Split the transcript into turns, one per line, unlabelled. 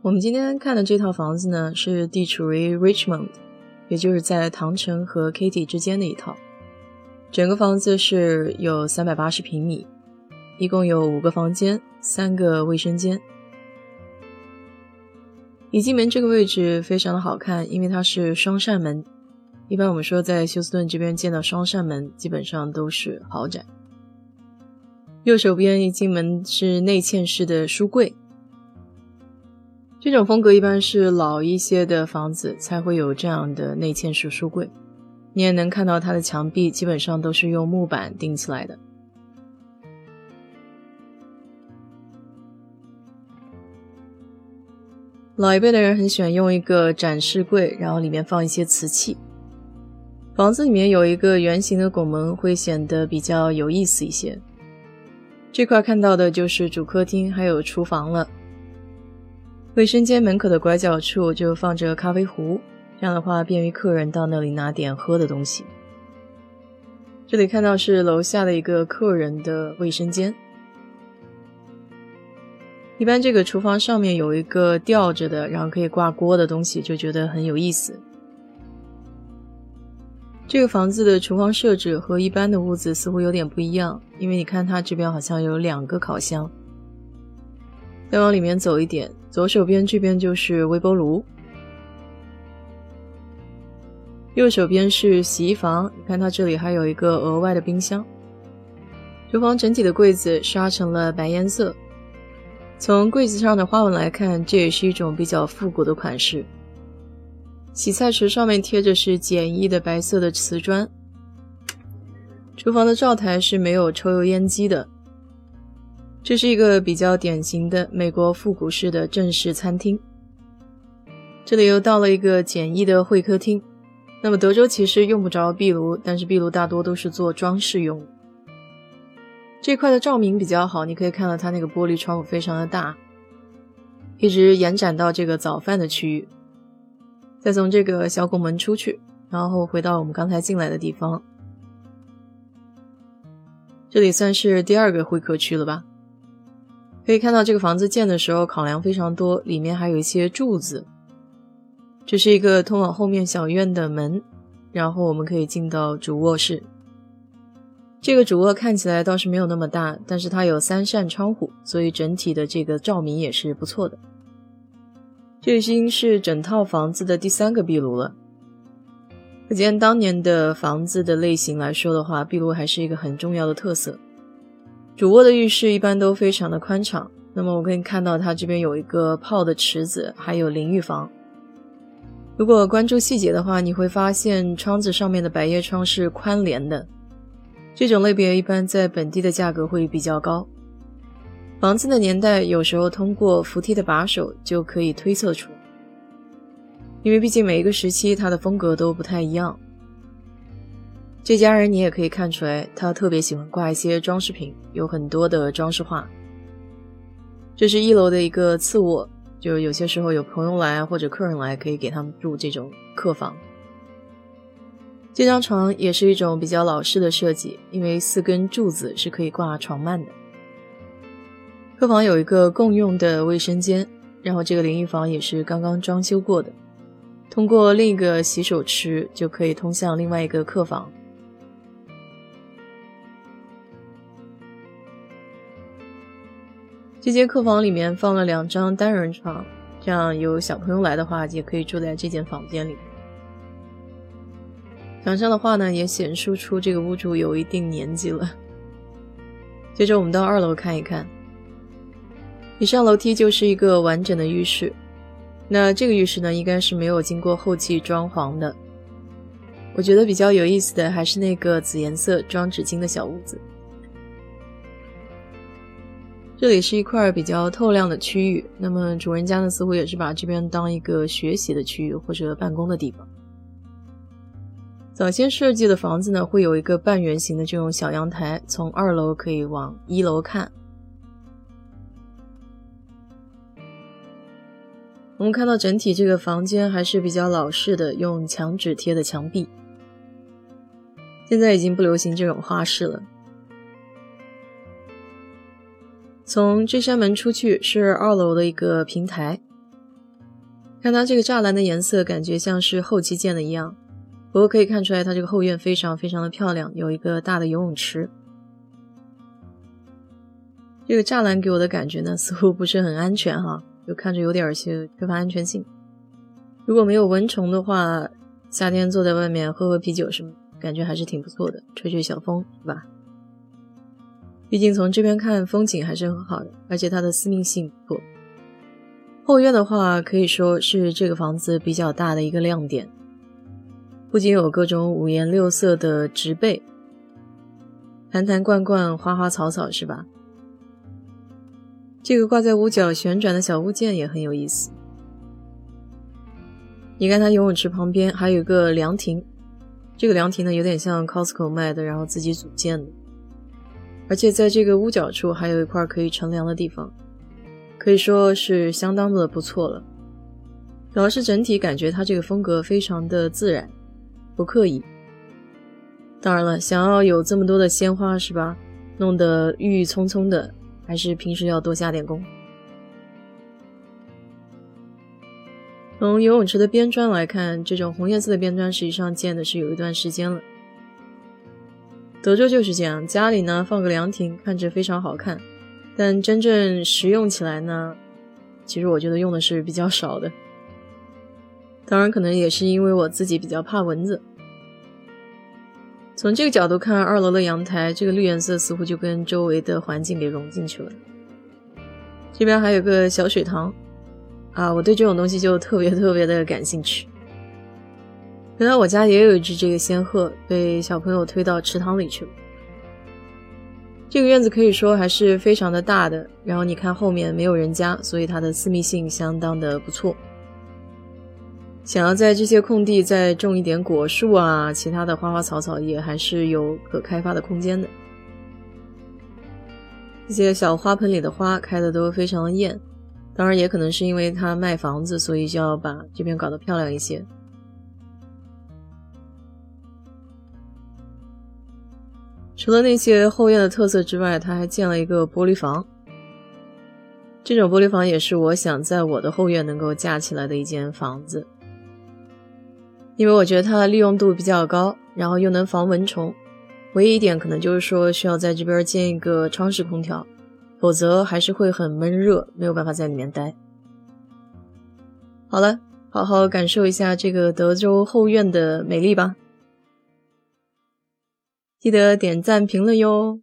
我们今天看的这套房子呢，是地处于 Richmond，也就是在唐城和 Katy 之间的一套。整个房子是有三百八十平米，一共有五个房间，三个卫生间。一进门这个位置非常的好看，因为它是双扇门。一般我们说在休斯顿这边见到双扇门，基本上都是豪宅。右手边一进门是内嵌式的书柜，这种风格一般是老一些的房子才会有这样的内嵌式书柜。你也能看到它的墙壁基本上都是用木板钉起来的。老一辈的人很喜欢用一个展示柜，然后里面放一些瓷器。房子里面有一个圆形的拱门，会显得比较有意思一些。这块看到的就是主客厅，还有厨房了。卫生间门口的拐角处就放着咖啡壶，这样的话便于客人到那里拿点喝的东西。这里看到是楼下的一个客人的卫生间。一般这个厨房上面有一个吊着的，然后可以挂锅的东西，就觉得很有意思。这个房子的厨房设置和一般的屋子似乎有点不一样，因为你看它这边好像有两个烤箱。再往里面走一点，左手边这边就是微波炉，右手边是洗衣房。你看它这里还有一个额外的冰箱。厨房整体的柜子刷成了白颜色。从柜子上的花纹来看，这也是一种比较复古的款式。洗菜池上面贴着是简易的白色的瓷砖。厨房的灶台是没有抽油烟机的。这是一个比较典型的美国复古式的正式餐厅。这里又到了一个简易的会客厅。那么德州其实用不着壁炉，但是壁炉大多都是做装饰用。这块的照明比较好，你可以看到它那个玻璃窗户非常的大，一直延展到这个早饭的区域，再从这个小拱门出去，然后回到我们刚才进来的地方。这里算是第二个会客区了吧？可以看到这个房子建的时候考量非常多，里面还有一些柱子。这是一个通往后面小院的门，然后我们可以进到主卧室。这个主卧看起来倒是没有那么大，但是它有三扇窗户，所以整体的这个照明也是不错的。这已经是整套房子的第三个壁炉了。可见当年的房子的类型来说的话，壁炉还是一个很重要的特色。主卧的浴室一般都非常的宽敞，那么我可以看到它这边有一个泡的池子，还有淋浴房。如果关注细节的话，你会发现窗子上面的百叶窗是宽帘的。这种类别一般在本地的价格会比较高。房子的年代有时候通过扶梯的把手就可以推测出，因为毕竟每一个时期它的风格都不太一样。这家人你也可以看出来，他特别喜欢挂一些装饰品，有很多的装饰画。这是一楼的一个次卧，就有些时候有朋友来或者客人来，可以给他们住这种客房。这张床也是一种比较老式的设计，因为四根柱子是可以挂床幔的。客房有一个共用的卫生间，然后这个淋浴房也是刚刚装修过的，通过另一个洗手池就可以通向另外一个客房。这间客房里面放了两张单人床，这样有小朋友来的话，也可以住在这间房间里。墙上的画呢，也显示出这个屋主有一定年纪了。接着我们到二楼看一看，一上楼梯就是一个完整的浴室。那这个浴室呢，应该是没有经过后期装潢的。我觉得比较有意思的还是那个紫颜色装纸巾的小屋子。这里是一块比较透亮的区域，那么主人家呢，似乎也是把这边当一个学习的区域或者办公的地方。早先设计的房子呢，会有一个半圆形的这种小阳台，从二楼可以往一楼看。我们看到整体这个房间还是比较老式的，用墙纸贴的墙壁。现在已经不流行这种花式了。从这扇门出去是二楼的一个平台，看它这个栅栏的颜色，感觉像是后期建的一样。不过可以看出来，它这个后院非常非常的漂亮，有一个大的游泳池。这个栅栏给我的感觉呢，似乎不是很安全哈，就看着有点些缺乏安全性。如果没有蚊虫的话，夏天坐在外面喝喝啤酒什么，感觉还是挺不错的，吹吹小风，是吧？毕竟从这边看风景还是很好的，而且它的私密性不错。后院的话，可以说是这个房子比较大的一个亮点，不仅有各种五颜六色的植被，坛坛罐罐、花花草草，是吧？这个挂在屋角旋转的小物件也很有意思。你看，它游泳池旁边还有个凉亭，这个凉亭呢有点像 Costco 卖的，然后自己组建的。而且在这个屋角处还有一块可以乘凉的地方，可以说是相当的不错了。主要是整体感觉它这个风格非常的自然，不刻意。当然了，想要有这么多的鲜花是吧？弄得郁郁葱葱的。还是平时要多加点功。从游泳池的边砖来看，这种红颜色的边砖实际上建的是有一段时间了。德州就是这样，家里呢放个凉亭，看着非常好看，但真正实用起来呢，其实我觉得用的是比较少的。当然，可能也是因为我自己比较怕蚊子。从这个角度看，二楼的阳台这个绿颜色似乎就跟周围的环境给融进去了。这边还有个小水塘，啊，我对这种东西就特别特别的感兴趣。原来我家也有一只这个仙鹤，被小朋友推到池塘里去了。这个院子可以说还是非常的大的，然后你看后面没有人家，所以它的私密性相当的不错。想要在这些空地再种一点果树啊，其他的花花草草也还是有可开发的空间的。这些小花盆里的花开的都非常的艳，当然也可能是因为它卖房子，所以就要把这边搞得漂亮一些。除了那些后院的特色之外，它还建了一个玻璃房。这种玻璃房也是我想在我的后院能够架起来的一间房子。因为我觉得它的利用度比较高，然后又能防蚊虫，唯一一点可能就是说需要在这边建一个窗式空调，否则还是会很闷热，没有办法在里面待。好了，好好感受一下这个德州后院的美丽吧，记得点赞评论哟。